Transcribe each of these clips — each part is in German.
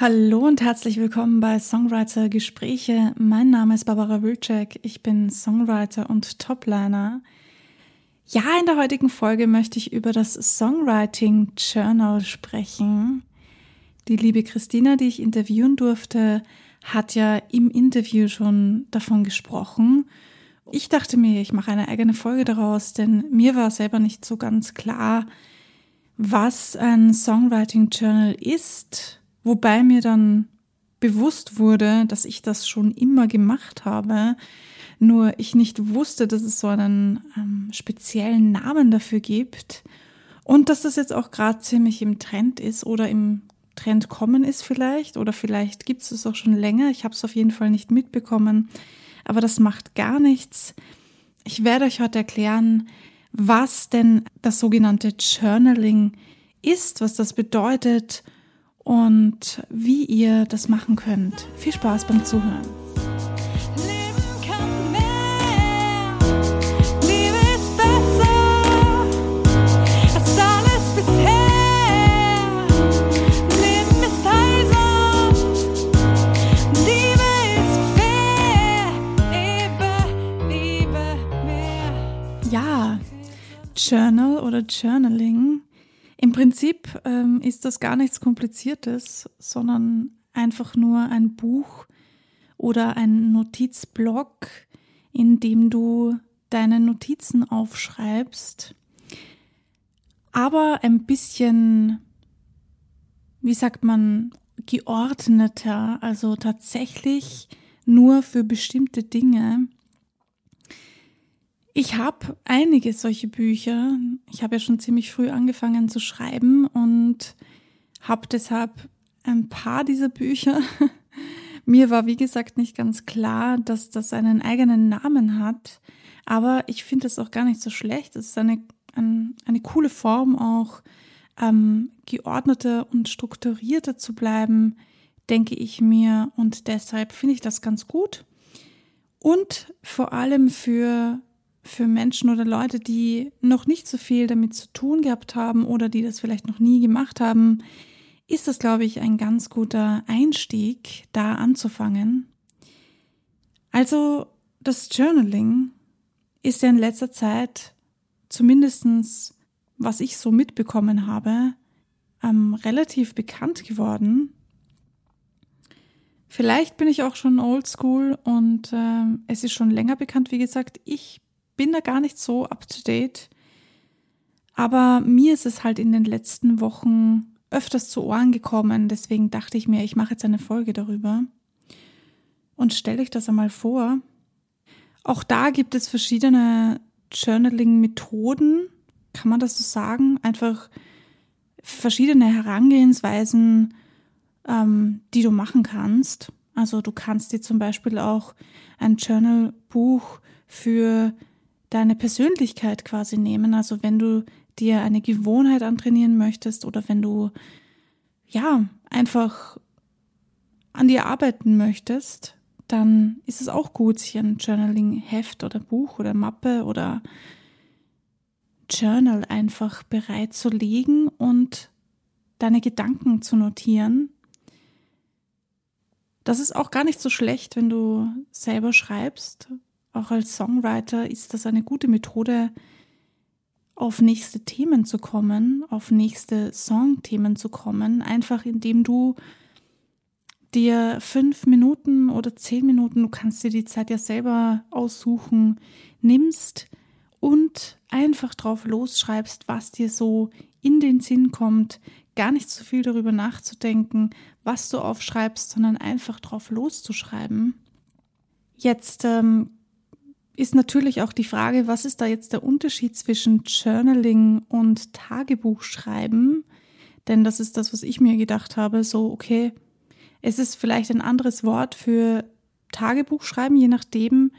Hallo und herzlich willkommen bei Songwriter Gespräche. Mein Name ist Barbara Wilczek. Ich bin Songwriter und Topliner. Ja, in der heutigen Folge möchte ich über das Songwriting Journal sprechen. Die liebe Christina, die ich interviewen durfte, hat ja im Interview schon davon gesprochen. Ich dachte mir, ich mache eine eigene Folge daraus, denn mir war selber nicht so ganz klar, was ein Songwriting Journal ist Wobei mir dann bewusst wurde, dass ich das schon immer gemacht habe, nur ich nicht wusste, dass es so einen ähm, speziellen Namen dafür gibt und dass das jetzt auch gerade ziemlich im Trend ist oder im Trend kommen ist vielleicht oder vielleicht gibt es es auch schon länger. Ich habe es auf jeden Fall nicht mitbekommen, aber das macht gar nichts. Ich werde euch heute erklären, was denn das sogenannte Journaling ist, was das bedeutet und wie ihr das machen könnt. Viel Spaß beim Zuhören. Ja, Journal oder Journaling im Prinzip ähm, ist das gar nichts Kompliziertes, sondern einfach nur ein Buch oder ein Notizblock, in dem du deine Notizen aufschreibst, aber ein bisschen, wie sagt man, geordneter, also tatsächlich nur für bestimmte Dinge ich habe einige solche Bücher. Ich habe ja schon ziemlich früh angefangen zu schreiben und habe deshalb ein paar dieser Bücher. Mir war, wie gesagt, nicht ganz klar, dass das einen eigenen Namen hat. Aber ich finde es auch gar nicht so schlecht. Es ist eine, ein, eine coole Form auch, ähm, geordneter und strukturierter zu bleiben, denke ich mir. Und deshalb finde ich das ganz gut. Und vor allem für für Menschen oder Leute, die noch nicht so viel damit zu tun gehabt haben oder die das vielleicht noch nie gemacht haben, ist das, glaube ich, ein ganz guter Einstieg, da anzufangen. Also das Journaling ist ja in letzter Zeit, zumindestens was ich so mitbekommen habe, ähm, relativ bekannt geworden. Vielleicht bin ich auch schon oldschool und äh, es ist schon länger bekannt. Wie gesagt, ich bin da gar nicht so up to date. Aber mir ist es halt in den letzten Wochen öfters zu Ohren gekommen. Deswegen dachte ich mir, ich mache jetzt eine Folge darüber. Und stelle euch das einmal vor. Auch da gibt es verschiedene Journaling-Methoden. Kann man das so sagen? Einfach verschiedene Herangehensweisen, ähm, die du machen kannst. Also du kannst dir zum Beispiel auch ein Journal-Buch für deine Persönlichkeit quasi nehmen. Also wenn du dir eine Gewohnheit antrainieren möchtest oder wenn du ja einfach an dir arbeiten möchtest, dann ist es auch gut, sich ein Journaling-Heft oder Buch oder Mappe oder Journal einfach bereitzulegen und deine Gedanken zu notieren. Das ist auch gar nicht so schlecht, wenn du selber schreibst, auch als Songwriter ist das eine gute Methode, auf nächste Themen zu kommen, auf nächste Songthemen zu kommen, einfach indem du dir fünf Minuten oder zehn Minuten, du kannst dir die Zeit ja selber aussuchen, nimmst und einfach drauf losschreibst, was dir so in den Sinn kommt, gar nicht so viel darüber nachzudenken, was du aufschreibst, sondern einfach drauf loszuschreiben. Jetzt ähm, ist natürlich auch die Frage, was ist da jetzt der Unterschied zwischen Journaling und Tagebuchschreiben? Denn das ist das, was ich mir gedacht habe. So, okay, es ist vielleicht ein anderes Wort für Tagebuchschreiben, je nachdem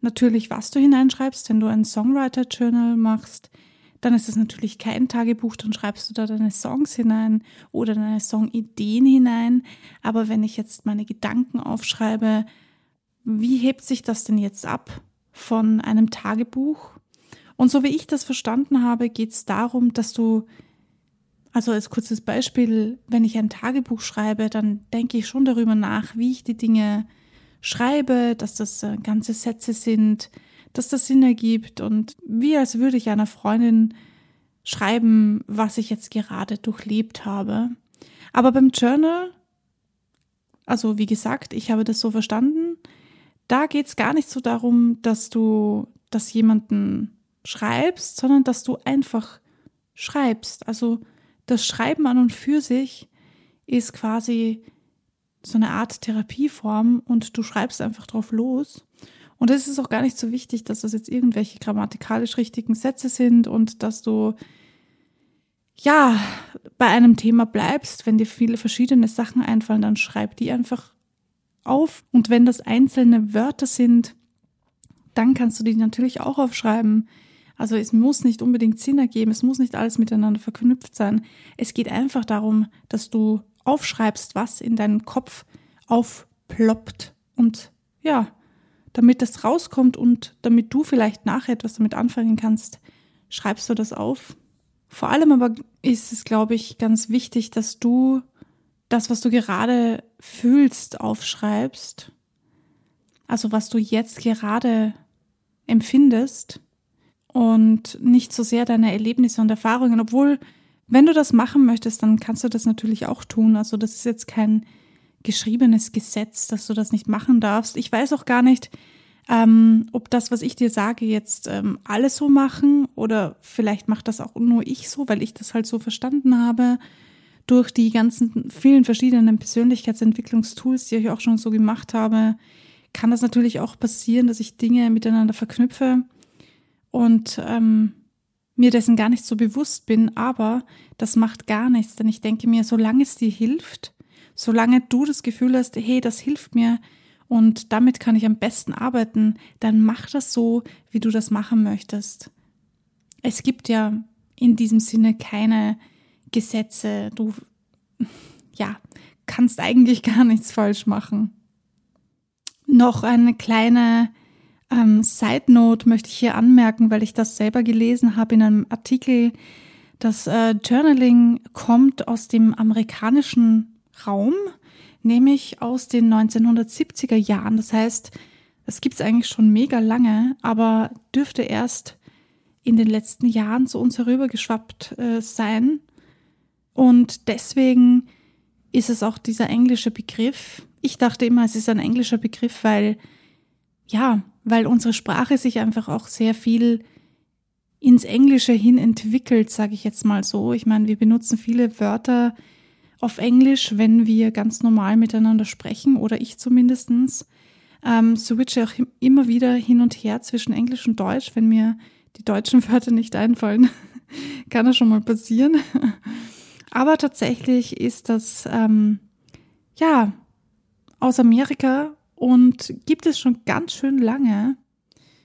natürlich, was du hineinschreibst. Wenn du ein Songwriter-Journal machst, dann ist es natürlich kein Tagebuch, dann schreibst du da deine Songs hinein oder deine Songideen hinein. Aber wenn ich jetzt meine Gedanken aufschreibe, wie hebt sich das denn jetzt ab? Von einem Tagebuch. Und so wie ich das verstanden habe, geht es darum, dass du Also als kurzes Beispiel, wenn ich ein Tagebuch schreibe, dann denke ich schon darüber nach, wie ich die Dinge schreibe, dass das äh, ganze Sätze sind, dass das Sinn ergibt und wie als würde ich einer Freundin schreiben, was ich jetzt gerade durchlebt habe. Aber beim Journal, also wie gesagt, ich habe das so verstanden, da geht es gar nicht so darum, dass du das jemanden schreibst, sondern dass du einfach schreibst. Also das Schreiben an und für sich ist quasi so eine Art Therapieform und du schreibst einfach drauf los. Und es ist auch gar nicht so wichtig, dass das jetzt irgendwelche grammatikalisch richtigen Sätze sind und dass du ja bei einem Thema bleibst. Wenn dir viele verschiedene Sachen einfallen, dann schreib die einfach auf. Und wenn das einzelne Wörter sind, dann kannst du die natürlich auch aufschreiben. Also es muss nicht unbedingt Sinn ergeben, es muss nicht alles miteinander verknüpft sein. Es geht einfach darum, dass du aufschreibst, was in deinen Kopf aufploppt und ja, damit das rauskommt und damit du vielleicht nachher etwas damit anfangen kannst, schreibst du das auf. Vor allem aber ist es, glaube ich, ganz wichtig, dass du das, was du gerade fühlst, aufschreibst. Also was du jetzt gerade empfindest und nicht so sehr deine Erlebnisse und Erfahrungen, obwohl wenn du das machen möchtest, dann kannst du das natürlich auch tun. Also das ist jetzt kein geschriebenes Gesetz, dass du das nicht machen darfst. Ich weiß auch gar nicht, ähm, ob das, was ich dir sage, jetzt ähm, alle so machen oder vielleicht macht das auch nur ich so, weil ich das halt so verstanden habe durch die ganzen vielen verschiedenen Persönlichkeitsentwicklungstools, die ich auch schon so gemacht habe, kann das natürlich auch passieren, dass ich Dinge miteinander verknüpfe und ähm, mir dessen gar nicht so bewusst bin, aber das macht gar nichts, denn ich denke mir, solange es dir hilft, solange du das Gefühl hast, hey, das hilft mir und damit kann ich am besten arbeiten, dann mach das so, wie du das machen möchtest. Es gibt ja in diesem Sinne keine Gesetze. Du, ja, kannst eigentlich gar nichts falsch machen. Noch eine kleine ähm, Side Note möchte ich hier anmerken, weil ich das selber gelesen habe in einem Artikel. Das äh, Journaling kommt aus dem amerikanischen Raum, nämlich aus den 1970er Jahren. Das heißt, es gibt es eigentlich schon mega lange, aber dürfte erst in den letzten Jahren zu uns herübergeschwappt äh, sein. Und deswegen ist es auch dieser englische Begriff. Ich dachte immer, es ist ein englischer Begriff, weil, ja, weil unsere Sprache sich einfach auch sehr viel ins Englische hin entwickelt, sage ich jetzt mal so. Ich meine, wir benutzen viele Wörter auf Englisch, wenn wir ganz normal miteinander sprechen, oder ich zumindestens. Ähm, switche auch immer wieder hin und her zwischen Englisch und Deutsch, wenn mir die deutschen Wörter nicht einfallen. Kann das schon mal passieren. Aber tatsächlich ist das, ähm, ja, aus Amerika und gibt es schon ganz schön lange.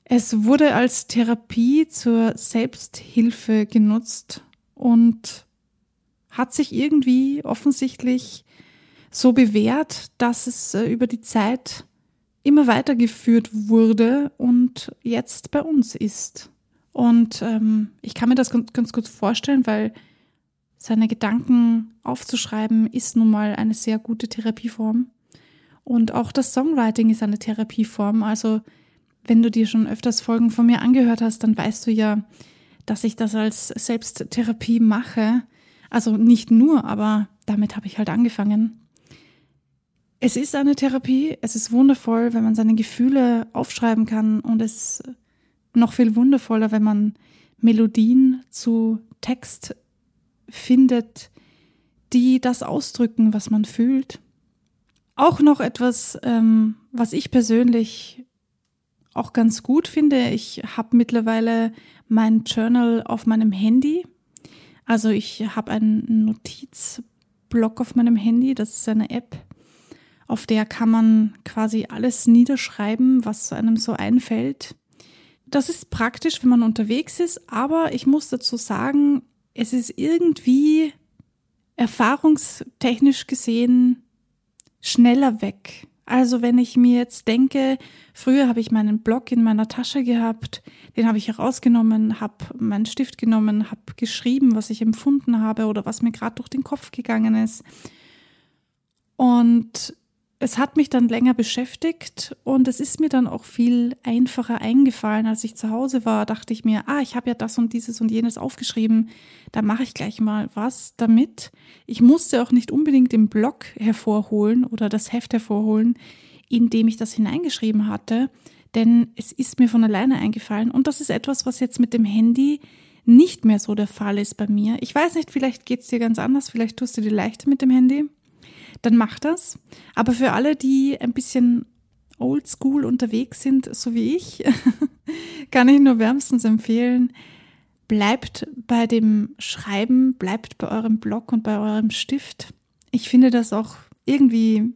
Es wurde als Therapie zur Selbsthilfe genutzt und hat sich irgendwie offensichtlich so bewährt, dass es äh, über die Zeit immer weitergeführt wurde und jetzt bei uns ist. Und ähm, ich kann mir das ganz, ganz gut vorstellen, weil seine Gedanken aufzuschreiben ist nun mal eine sehr gute Therapieform. Und auch das Songwriting ist eine Therapieform. Also wenn du dir schon öfters Folgen von mir angehört hast, dann weißt du ja, dass ich das als Selbsttherapie mache. Also nicht nur, aber damit habe ich halt angefangen. Es ist eine Therapie, es ist wundervoll, wenn man seine Gefühle aufschreiben kann und es ist noch viel wundervoller, wenn man Melodien zu Text findet, die das ausdrücken, was man fühlt. Auch noch etwas, ähm, was ich persönlich auch ganz gut finde. Ich habe mittlerweile mein Journal auf meinem Handy. Also ich habe einen Notizblock auf meinem Handy. Das ist eine App, auf der kann man quasi alles niederschreiben, was einem so einfällt. Das ist praktisch, wenn man unterwegs ist, aber ich muss dazu sagen, es ist irgendwie erfahrungstechnisch gesehen schneller weg, Also wenn ich mir jetzt denke, früher habe ich meinen Block in meiner Tasche gehabt, den habe ich herausgenommen, habe meinen Stift genommen, habe geschrieben, was ich empfunden habe oder was mir gerade durch den Kopf gegangen ist. Und es hat mich dann länger beschäftigt und es ist mir dann auch viel einfacher eingefallen, als ich zu Hause war. Dachte ich mir, ah, ich habe ja das und dieses und jenes aufgeschrieben, da mache ich gleich mal was damit. Ich musste auch nicht unbedingt den Blog hervorholen oder das Heft hervorholen, in dem ich das hineingeschrieben hatte, denn es ist mir von alleine eingefallen und das ist etwas, was jetzt mit dem Handy nicht mehr so der Fall ist bei mir. Ich weiß nicht, vielleicht geht es dir ganz anders, vielleicht tust du dir leichter mit dem Handy dann mach das. Aber für alle, die ein bisschen oldschool unterwegs sind, so wie ich, kann ich nur wärmstens empfehlen, bleibt bei dem Schreiben, bleibt bei eurem Blog und bei eurem Stift. Ich finde das auch irgendwie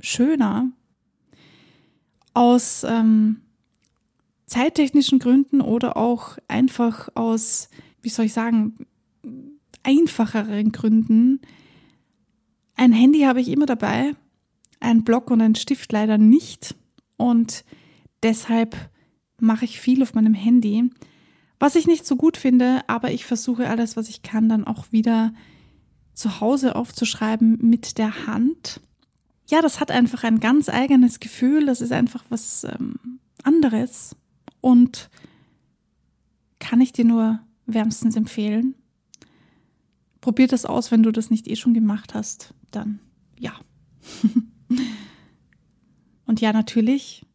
schöner aus ähm, zeittechnischen Gründen oder auch einfach aus, wie soll ich sagen, einfacheren Gründen ein Handy habe ich immer dabei, ein Block und ein Stift leider nicht. Und deshalb mache ich viel auf meinem Handy. Was ich nicht so gut finde, aber ich versuche alles, was ich kann, dann auch wieder zu Hause aufzuschreiben mit der Hand. Ja, das hat einfach ein ganz eigenes Gefühl. Das ist einfach was ähm, anderes. Und kann ich dir nur wärmstens empfehlen. Probier das aus, wenn du das nicht eh schon gemacht hast dann ja. Und ja, natürlich,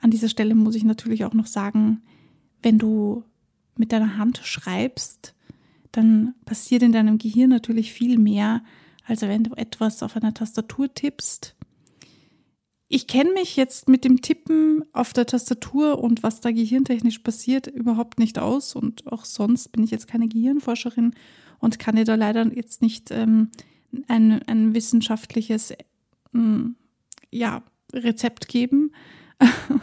an dieser Stelle muss ich natürlich auch noch sagen, wenn du mit deiner Hand schreibst, dann passiert in deinem Gehirn natürlich viel mehr, als wenn du etwas auf einer Tastatur tippst. Ich kenne mich jetzt mit dem Tippen auf der Tastatur und was da gehirntechnisch passiert überhaupt nicht aus und auch sonst bin ich jetzt keine Gehirnforscherin und kann dir da leider jetzt nicht ähm, ein, ein wissenschaftliches hm, ja, Rezept geben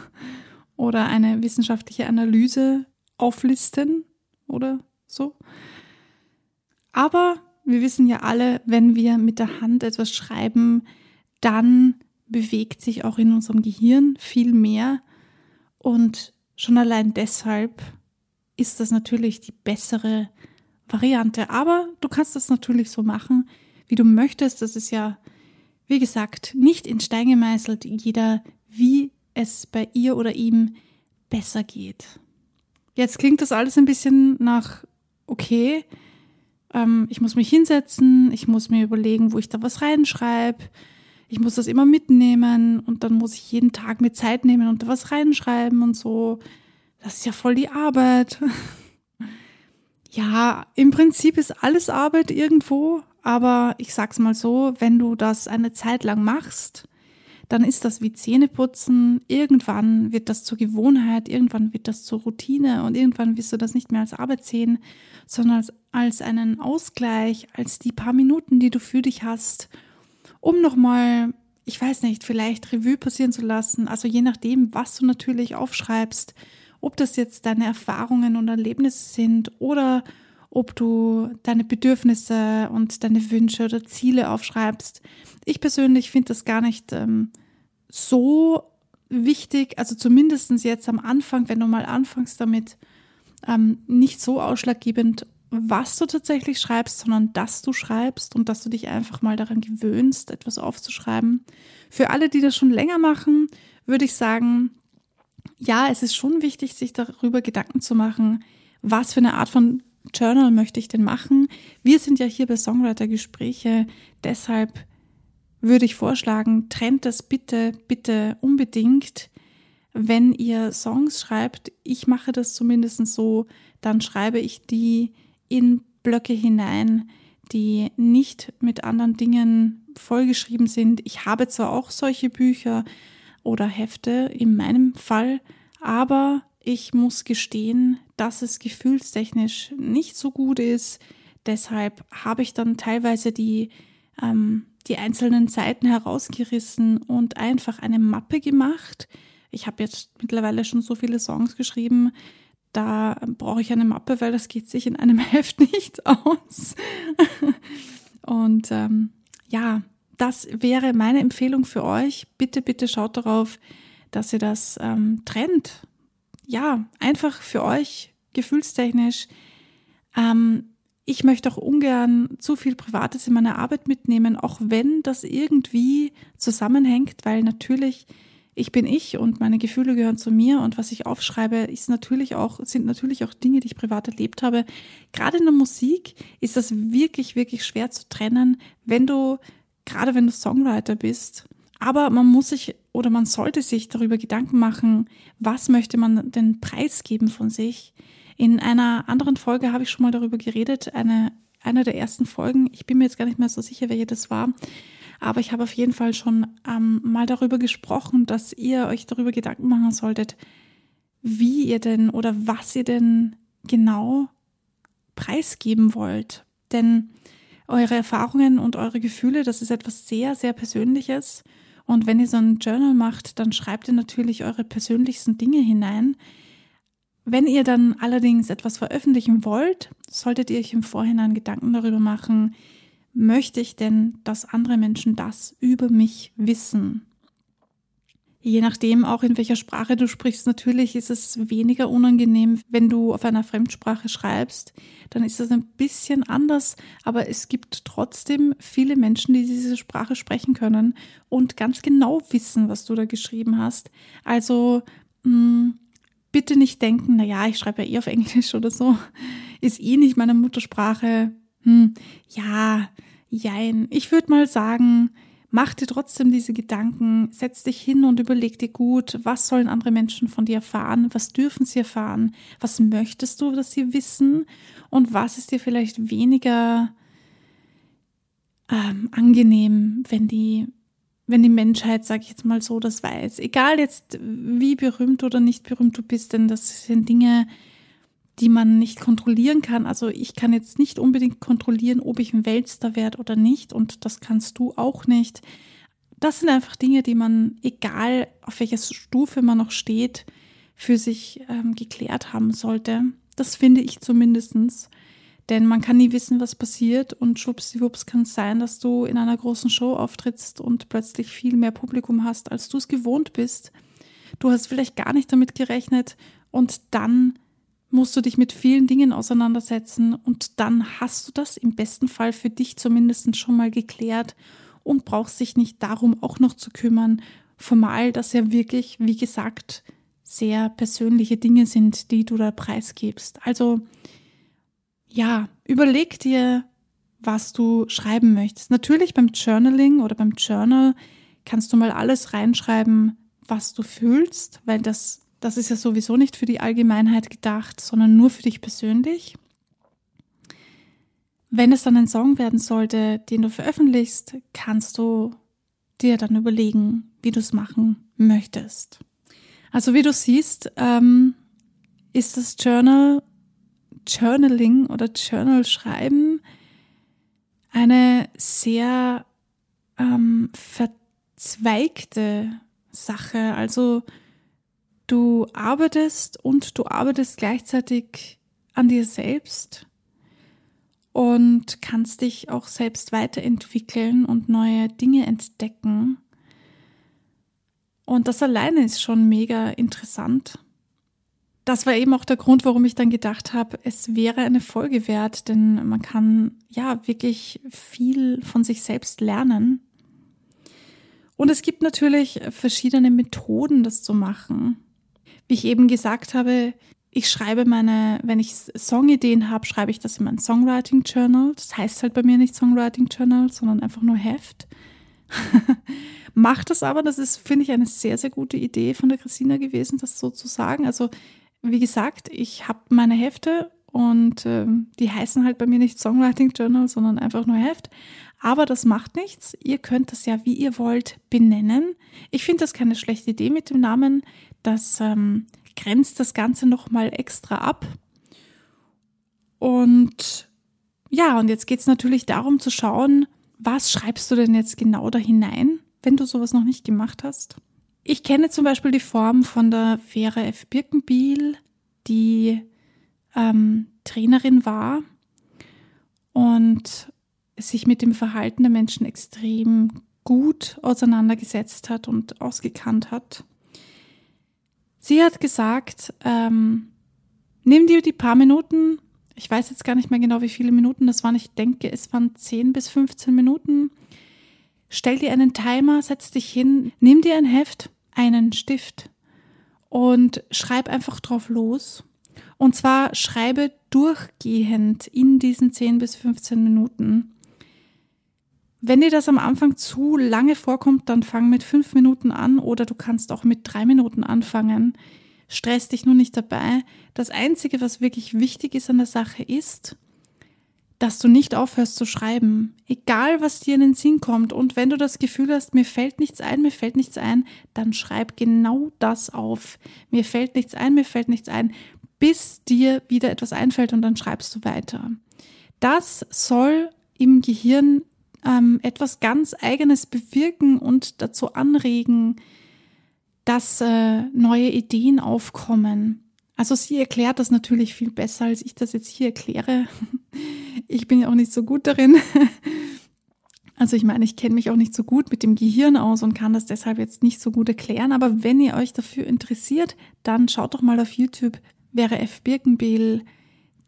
oder eine wissenschaftliche Analyse auflisten oder so. Aber wir wissen ja alle, wenn wir mit der Hand etwas schreiben, dann bewegt sich auch in unserem Gehirn viel mehr. Und schon allein deshalb ist das natürlich die bessere Variante. Aber du kannst das natürlich so machen, wie du möchtest. Das ist ja, wie gesagt, nicht in Stein gemeißelt, jeder, wie es bei ihr oder ihm besser geht. Jetzt klingt das alles ein bisschen nach, okay, ähm, ich muss mich hinsetzen, ich muss mir überlegen, wo ich da was reinschreibe, ich muss das immer mitnehmen und dann muss ich jeden Tag mir Zeit nehmen und da was reinschreiben und so. Das ist ja voll die Arbeit. ja, im Prinzip ist alles Arbeit irgendwo, aber ich sag's mal so, wenn du das eine Zeit lang machst, dann ist das wie Zähneputzen. Irgendwann wird das zur Gewohnheit, irgendwann wird das zur Routine und irgendwann wirst du das nicht mehr als Arbeit sehen, sondern als, als einen Ausgleich, als die paar Minuten, die du für dich hast, um nochmal, ich weiß nicht, vielleicht Revue passieren zu lassen. Also je nachdem, was du natürlich aufschreibst, ob das jetzt deine Erfahrungen und Erlebnisse sind oder ob du deine Bedürfnisse und deine Wünsche oder Ziele aufschreibst. Ich persönlich finde das gar nicht ähm, so wichtig, also zumindest jetzt am Anfang, wenn du mal anfängst damit, ähm, nicht so ausschlaggebend, was du tatsächlich schreibst, sondern dass du schreibst und dass du dich einfach mal daran gewöhnst, etwas aufzuschreiben. Für alle, die das schon länger machen, würde ich sagen, ja, es ist schon wichtig, sich darüber Gedanken zu machen, was für eine Art von Journal möchte ich denn machen? Wir sind ja hier bei Songwriter-Gespräche, deshalb würde ich vorschlagen, trennt das bitte, bitte unbedingt. Wenn ihr Songs schreibt, ich mache das zumindest so, dann schreibe ich die in Blöcke hinein, die nicht mit anderen Dingen vollgeschrieben sind. Ich habe zwar auch solche Bücher oder Hefte in meinem Fall, aber ich muss gestehen, dass es gefühlstechnisch nicht so gut ist. Deshalb habe ich dann teilweise die, ähm, die einzelnen Seiten herausgerissen und einfach eine Mappe gemacht. Ich habe jetzt mittlerweile schon so viele Songs geschrieben, da brauche ich eine Mappe, weil das geht sich in einem Heft nicht aus. und ähm, ja, das wäre meine Empfehlung für euch. Bitte, bitte schaut darauf, dass ihr das ähm, trennt. Ja, einfach für euch gefühlstechnisch. Ähm, ich möchte auch ungern zu viel Privates in meine Arbeit mitnehmen, auch wenn das irgendwie zusammenhängt, weil natürlich ich bin ich und meine Gefühle gehören zu mir und was ich aufschreibe, ist natürlich auch, sind natürlich auch Dinge, die ich privat erlebt habe. Gerade in der Musik ist das wirklich, wirklich schwer zu trennen, wenn du, gerade wenn du Songwriter bist. Aber man muss sich oder man sollte sich darüber Gedanken machen, was möchte man denn preisgeben von sich. In einer anderen Folge habe ich schon mal darüber geredet, eine, einer der ersten Folgen. Ich bin mir jetzt gar nicht mehr so sicher, welche das war. Aber ich habe auf jeden Fall schon ähm, mal darüber gesprochen, dass ihr euch darüber Gedanken machen solltet, wie ihr denn oder was ihr denn genau preisgeben wollt. Denn eure Erfahrungen und eure Gefühle, das ist etwas sehr, sehr Persönliches. Und wenn ihr so ein Journal macht, dann schreibt ihr natürlich eure persönlichsten Dinge hinein. Wenn ihr dann allerdings etwas veröffentlichen wollt, solltet ihr euch im Vorhinein Gedanken darüber machen, möchte ich denn, dass andere Menschen das über mich wissen? Je nachdem, auch in welcher Sprache du sprichst, natürlich ist es weniger unangenehm, wenn du auf einer Fremdsprache schreibst. Dann ist es ein bisschen anders, aber es gibt trotzdem viele Menschen, die diese Sprache sprechen können und ganz genau wissen, was du da geschrieben hast. Also mh, hm, bitte nicht denken, na ja, ich schreibe ja eh auf Englisch oder so, ist eh nicht meine Muttersprache. Hm, ja, Jein. Ich würde mal sagen, mach dir trotzdem diese Gedanken, setz dich hin und überleg dir gut, was sollen andere Menschen von dir erfahren, was dürfen sie erfahren, was möchtest du, dass sie wissen und was ist dir vielleicht weniger ähm, angenehm, wenn die, wenn die Menschheit, sage ich jetzt mal so, das weiß. Egal jetzt, wie berühmt oder nicht berühmt du bist, denn das sind Dinge, die man nicht kontrollieren kann. Also ich kann jetzt nicht unbedingt kontrollieren, ob ich ein Weltstar werde oder nicht und das kannst du auch nicht. Das sind einfach Dinge, die man, egal auf welcher Stufe man noch steht, für sich ähm, geklärt haben sollte. Das finde ich zumindestens. Denn man kann nie wissen, was passiert und schwuppsdiwupps kann es sein, dass du in einer großen Show auftrittst und plötzlich viel mehr Publikum hast, als du es gewohnt bist. Du hast vielleicht gar nicht damit gerechnet und dann musst du dich mit vielen Dingen auseinandersetzen und dann hast du das im besten Fall für dich zumindest schon mal geklärt und brauchst dich nicht darum auch noch zu kümmern, formal das ja wirklich, wie gesagt, sehr persönliche Dinge sind, die du da preisgibst. Also ja, überleg dir, was du schreiben möchtest. Natürlich beim Journaling oder beim Journal kannst du mal alles reinschreiben, was du fühlst, weil das das ist ja sowieso nicht für die Allgemeinheit gedacht, sondern nur für dich persönlich. Wenn es dann ein Song werden sollte, den du veröffentlichst, kannst du dir dann überlegen, wie du es machen möchtest. Also wie du siehst, ähm, ist das Journal, Journaling oder Journal schreiben eine sehr ähm, verzweigte Sache. Also Du arbeitest und du arbeitest gleichzeitig an dir selbst und kannst dich auch selbst weiterentwickeln und neue Dinge entdecken. Und das alleine ist schon mega interessant. Das war eben auch der Grund, warum ich dann gedacht habe, es wäre eine Folge wert, denn man kann ja wirklich viel von sich selbst lernen. Und es gibt natürlich verschiedene Methoden, das zu machen. Wie ich eben gesagt habe, ich schreibe meine, wenn ich Songideen habe, schreibe ich das in mein Songwriting Journal. Das heißt halt bei mir nicht Songwriting Journal, sondern einfach nur Heft. Mach das aber, das ist, finde ich, eine sehr, sehr gute Idee von der Christina gewesen, das so zu sagen. Also, wie gesagt, ich habe meine Hefte und äh, die heißen halt bei mir nicht Songwriting Journal, sondern einfach nur Heft. Aber das macht nichts. Ihr könnt das ja, wie ihr wollt, benennen. Ich finde das keine schlechte Idee mit dem Namen. Das ähm, grenzt das Ganze nochmal extra ab. Und ja, und jetzt geht es natürlich darum zu schauen, was schreibst du denn jetzt genau da hinein, wenn du sowas noch nicht gemacht hast. Ich kenne zum Beispiel die Form von der Vera F. Birkenbiel, die ähm, Trainerin war und sich mit dem Verhalten der Menschen extrem gut auseinandergesetzt hat und ausgekannt hat. Sie hat gesagt, ähm, nimm dir die paar Minuten, ich weiß jetzt gar nicht mehr genau, wie viele Minuten das waren, ich denke, es waren 10 bis 15 Minuten. Stell dir einen Timer, setz dich hin, nimm dir ein Heft, einen Stift und schreib einfach drauf los. Und zwar schreibe durchgehend in diesen 10 bis 15 Minuten. Wenn dir das am Anfang zu lange vorkommt, dann fang mit fünf Minuten an oder du kannst auch mit drei Minuten anfangen. Stress dich nur nicht dabei. Das Einzige, was wirklich wichtig ist an der Sache, ist, dass du nicht aufhörst zu schreiben. Egal, was dir in den Sinn kommt. Und wenn du das Gefühl hast, mir fällt nichts ein, mir fällt nichts ein, dann schreib genau das auf. Mir fällt nichts ein, mir fällt nichts ein, bis dir wieder etwas einfällt und dann schreibst du weiter. Das soll im Gehirn ähm, etwas ganz Eigenes bewirken und dazu anregen, dass äh, neue Ideen aufkommen. Also sie erklärt das natürlich viel besser, als ich das jetzt hier erkläre. Ich bin ja auch nicht so gut darin. Also ich meine, ich kenne mich auch nicht so gut mit dem Gehirn aus und kann das deshalb jetzt nicht so gut erklären. Aber wenn ihr euch dafür interessiert, dann schaut doch mal auf YouTube. Wäre F. Birkenbehl,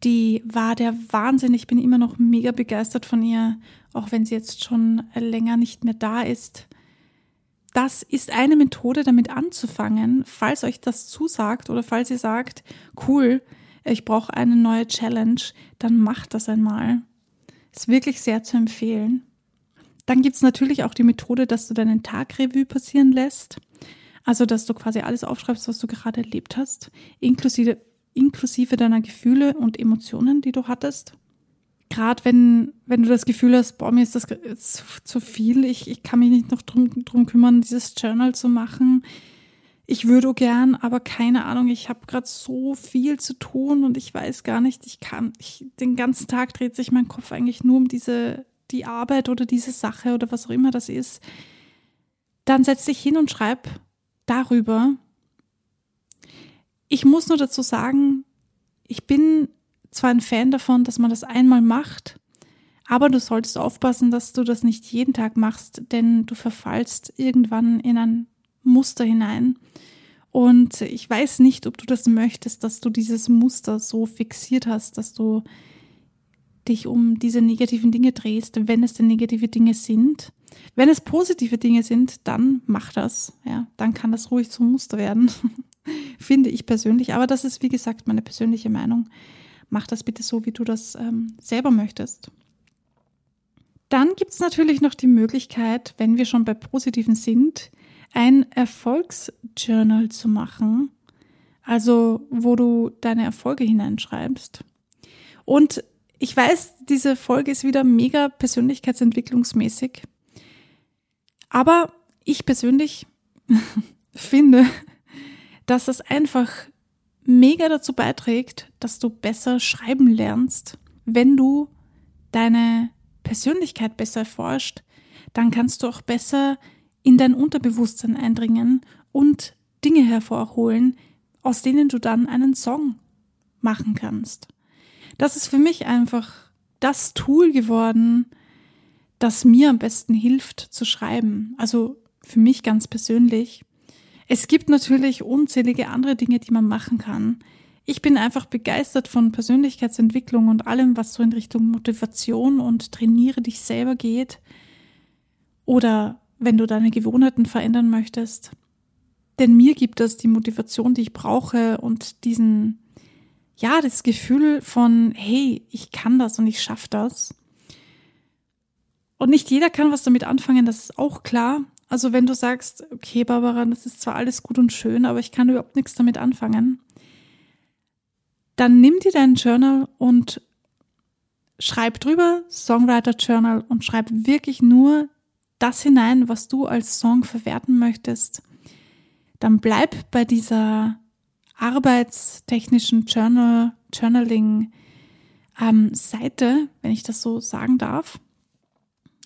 die war der Wahnsinn. Ich bin immer noch mega begeistert von ihr, auch wenn sie jetzt schon länger nicht mehr da ist. Das ist eine Methode, damit anzufangen, falls euch das zusagt oder falls ihr sagt, cool, ich brauche eine neue Challenge, dann macht das einmal. Ist wirklich sehr zu empfehlen. Dann gibt es natürlich auch die Methode, dass du deinen Tagrevue passieren lässt. Also, dass du quasi alles aufschreibst, was du gerade erlebt hast, inklusive, inklusive deiner Gefühle und Emotionen, die du hattest. Gerade wenn, wenn du das Gefühl hast, boah, mir ist das zu, zu viel, ich, ich kann mich nicht noch drum, drum kümmern, dieses Journal zu machen, ich würde gern, aber keine Ahnung, ich habe gerade so viel zu tun und ich weiß gar nicht, ich kann, ich, den ganzen Tag dreht sich mein Kopf eigentlich nur um diese, die Arbeit oder diese Sache oder was auch immer das ist. Dann setz dich hin und schreib darüber. Ich muss nur dazu sagen, ich bin zwar ein Fan davon, dass man das einmal macht, aber du solltest aufpassen, dass du das nicht jeden Tag machst, denn du verfallst irgendwann in ein Muster hinein. Und ich weiß nicht, ob du das möchtest, dass du dieses Muster so fixiert hast, dass du dich um diese negativen Dinge drehst, wenn es denn negative Dinge sind. Wenn es positive Dinge sind, dann mach das. Ja, dann kann das ruhig zum Muster werden, finde ich persönlich. Aber das ist, wie gesagt, meine persönliche Meinung. Mach das bitte so, wie du das ähm, selber möchtest. Dann gibt es natürlich noch die Möglichkeit, wenn wir schon bei Positiven sind, ein Erfolgsjournal zu machen, also wo du deine Erfolge hineinschreibst. Und ich weiß, diese Folge ist wieder mega persönlichkeitsentwicklungsmäßig, aber ich persönlich finde, dass das einfach mega dazu beiträgt, dass du besser schreiben lernst, wenn du deine Persönlichkeit besser erforscht, dann kannst du auch besser in dein Unterbewusstsein eindringen und Dinge hervorholen, aus denen du dann einen Song machen kannst. Das ist für mich einfach das Tool geworden, das mir am besten hilft zu schreiben. Also für mich ganz persönlich. Es gibt natürlich unzählige andere Dinge, die man machen kann. Ich bin einfach begeistert von Persönlichkeitsentwicklung und allem, was so in Richtung Motivation und trainiere dich selber geht. Oder wenn du deine Gewohnheiten verändern möchtest. Denn mir gibt das die Motivation, die ich brauche und diesen, ja, das Gefühl von, hey, ich kann das und ich schaffe das. Und nicht jeder kann was damit anfangen, das ist auch klar. Also wenn du sagst, okay, Barbara, das ist zwar alles gut und schön, aber ich kann überhaupt nichts damit anfangen, dann nimm dir deinen Journal und schreib drüber Songwriter Journal und schreib wirklich nur das hinein, was du als Song verwerten möchtest, dann bleib bei dieser arbeitstechnischen Journal, Journaling ähm, Seite, wenn ich das so sagen darf.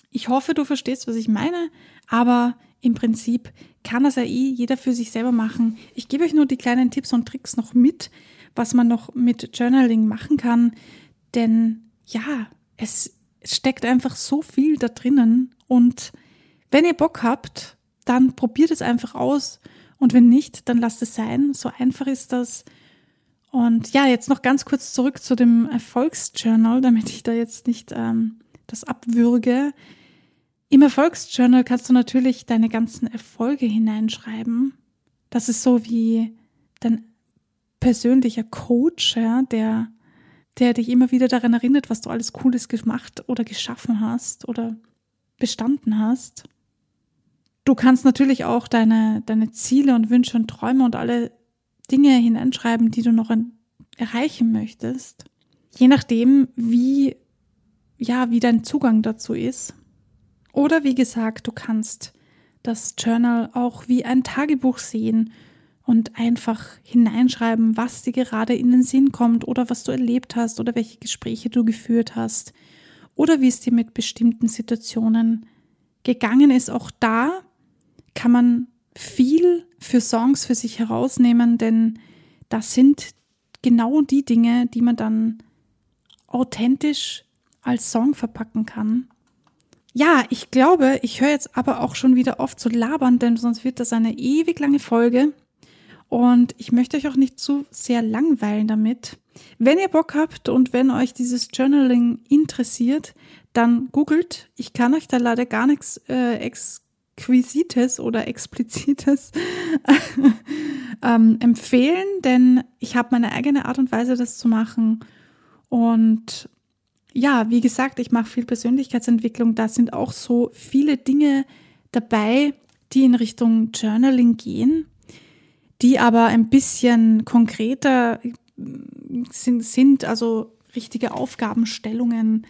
Ich hoffe, du verstehst, was ich meine, aber im Prinzip kann das ja eh jeder für sich selber machen. Ich gebe euch nur die kleinen Tipps und Tricks noch mit, was man noch mit Journaling machen kann, denn ja, es steckt einfach so viel da drinnen und wenn ihr Bock habt, dann probiert es einfach aus und wenn nicht, dann lasst es sein. So einfach ist das. Und ja, jetzt noch ganz kurz zurück zu dem Erfolgsjournal, damit ich da jetzt nicht ähm, das abwürge. Im Erfolgsjournal kannst du natürlich deine ganzen Erfolge hineinschreiben. Das ist so wie dein persönlicher Coach, ja, der, der dich immer wieder daran erinnert, was du alles Cooles gemacht oder geschaffen hast oder bestanden hast. Du kannst natürlich auch deine, deine Ziele und Wünsche und Träume und alle Dinge hineinschreiben, die du noch erreichen möchtest. Je nachdem, wie, ja, wie dein Zugang dazu ist. Oder wie gesagt, du kannst das Journal auch wie ein Tagebuch sehen und einfach hineinschreiben, was dir gerade in den Sinn kommt oder was du erlebt hast oder welche Gespräche du geführt hast oder wie es dir mit bestimmten Situationen gegangen ist. Auch da kann man viel für Songs für sich herausnehmen, denn das sind genau die Dinge, die man dann authentisch als Song verpacken kann. Ja, ich glaube, ich höre jetzt aber auch schon wieder oft zu labern, denn sonst wird das eine ewig lange Folge. Und ich möchte euch auch nicht zu sehr langweilen damit. Wenn ihr Bock habt und wenn euch dieses Journaling interessiert, dann googelt. Ich kann euch da leider gar nichts äh, Exquisites oder Explizites ähm, empfehlen, denn ich habe meine eigene Art und Weise, das zu machen. Und ja, wie gesagt, ich mache viel Persönlichkeitsentwicklung. Da sind auch so viele Dinge dabei, die in Richtung Journaling gehen die aber ein bisschen konkreter sind, sind also richtige Aufgabenstellungen,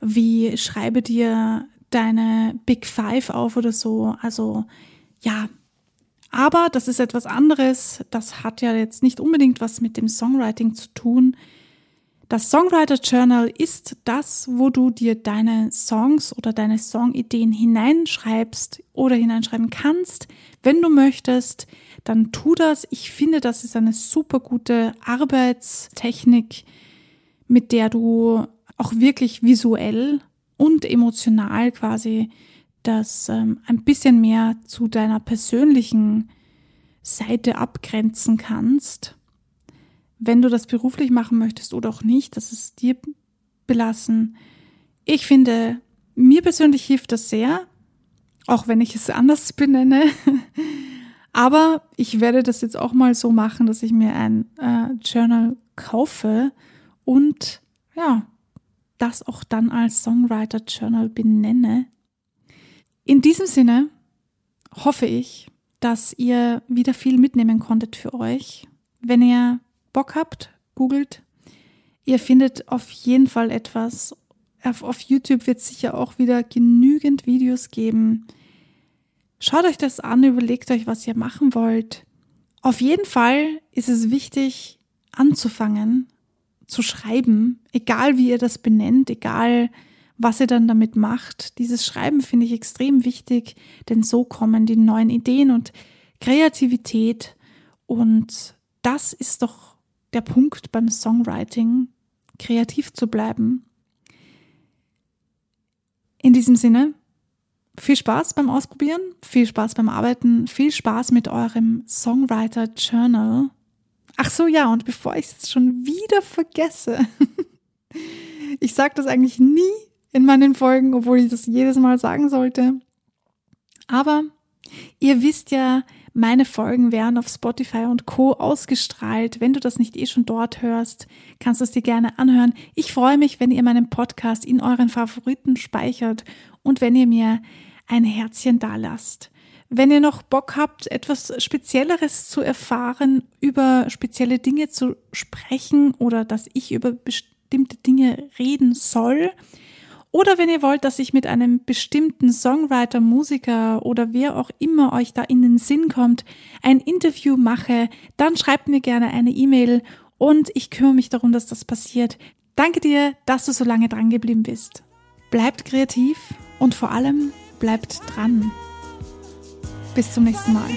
wie schreibe dir deine Big Five auf oder so. Also ja, aber das ist etwas anderes. Das hat ja jetzt nicht unbedingt was mit dem Songwriting zu tun. Das Songwriter Journal ist das, wo du dir deine Songs oder deine Songideen hineinschreibst oder hineinschreiben kannst, wenn du möchtest dann tu das. Ich finde, das ist eine super gute Arbeitstechnik, mit der du auch wirklich visuell und emotional quasi das ähm, ein bisschen mehr zu deiner persönlichen Seite abgrenzen kannst. Wenn du das beruflich machen möchtest oder auch nicht, das ist dir belassen. Ich finde, mir persönlich hilft das sehr, auch wenn ich es anders benenne. Aber ich werde das jetzt auch mal so machen, dass ich mir ein äh, Journal kaufe und ja, das auch dann als Songwriter Journal benenne. In diesem Sinne hoffe ich, dass ihr wieder viel mitnehmen konntet für euch. Wenn ihr Bock habt, googelt. Ihr findet auf jeden Fall etwas. Auf, auf YouTube wird es sicher auch wieder genügend Videos geben Schaut euch das an, überlegt euch, was ihr machen wollt. Auf jeden Fall ist es wichtig, anzufangen, zu schreiben, egal wie ihr das benennt, egal was ihr dann damit macht. Dieses Schreiben finde ich extrem wichtig, denn so kommen die neuen Ideen und Kreativität. Und das ist doch der Punkt beim Songwriting, kreativ zu bleiben. In diesem Sinne, viel Spaß beim Ausprobieren, viel Spaß beim Arbeiten, viel Spaß mit eurem Songwriter Journal. Ach so, ja, und bevor ich es schon wieder vergesse, ich sage das eigentlich nie in meinen Folgen, obwohl ich das jedes Mal sagen sollte. Aber ihr wisst ja, meine Folgen werden auf Spotify und Co ausgestrahlt. Wenn du das nicht eh schon dort hörst, kannst du es dir gerne anhören. Ich freue mich, wenn ihr meinen Podcast in euren Favoriten speichert und wenn ihr mir ein Herzchen dalasst. Wenn ihr noch Bock habt, etwas Spezielleres zu erfahren, über spezielle Dinge zu sprechen oder dass ich über bestimmte Dinge reden soll, oder wenn ihr wollt, dass ich mit einem bestimmten Songwriter, Musiker oder wer auch immer euch da in den Sinn kommt, ein Interview mache, dann schreibt mir gerne eine E-Mail und ich kümmere mich darum, dass das passiert. Danke dir, dass du so lange dran geblieben bist. Bleibt kreativ und vor allem bleibt dran. Bis zum nächsten Mal.